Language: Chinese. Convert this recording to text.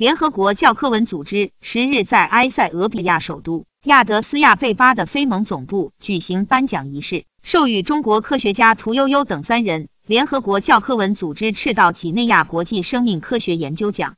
联合国教科文组织十日在埃塞俄比亚首都亚德斯亚贝巴的非盟总部举行颁奖仪式。授予中国科学家屠呦呦等三人联合国教科文组织赤道几内亚国际生命科学研究奖。